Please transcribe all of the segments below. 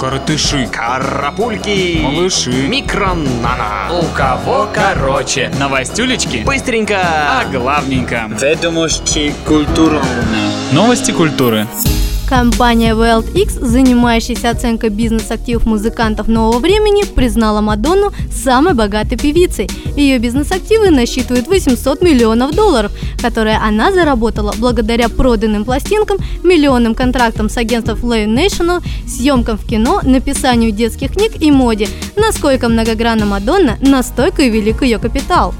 Коротыши. Карапульки. Малыши. Микронана. У кого короче. Новостюлечки. Быстренько. А главненько. Ведомости культуры. Новости культуры. Компания WorldX, занимающаяся оценкой бизнес-активов музыкантов нового времени, признала Мадонну самой богатой певицей. Ее бизнес-активы насчитывают 800 миллионов долларов, которые она заработала благодаря проданным пластинкам, миллионным контрактам с агентством Live National, съемкам в кино, написанию детских книг и моде. Насколько многогранна Мадонна, настолько и велик ее капитал.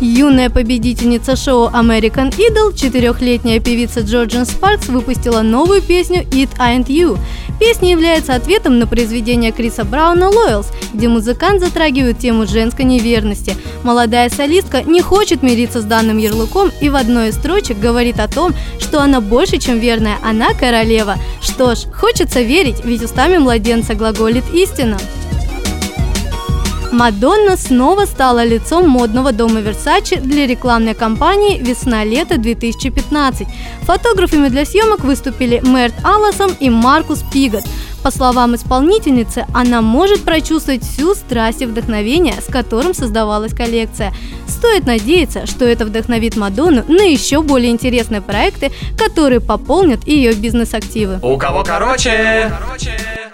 Юная победительница шоу American Idol, четырехлетняя певица Джорджин Спаркс выпустила новую песню «It Ain't You». Песня является ответом на произведение Криса Брауна «Loyals», где музыкант затрагивает тему женской неверности. Молодая солистка не хочет мириться с данным ярлыком и в одной из строчек говорит о том, что она больше, чем верная, она королева. Что ж, хочется верить, ведь устами младенца глаголит истина. Мадонна снова стала лицом модного дома Versace для рекламной кампании «Весна-лето 2015». Фотографами для съемок выступили Мэрт Алласон и Маркус Пигот. По словам исполнительницы, она может прочувствовать всю страсть и вдохновение, с которым создавалась коллекция. Стоит надеяться, что это вдохновит Мадонну на еще более интересные проекты, которые пополнят ее бизнес-активы. У кого короче. короче.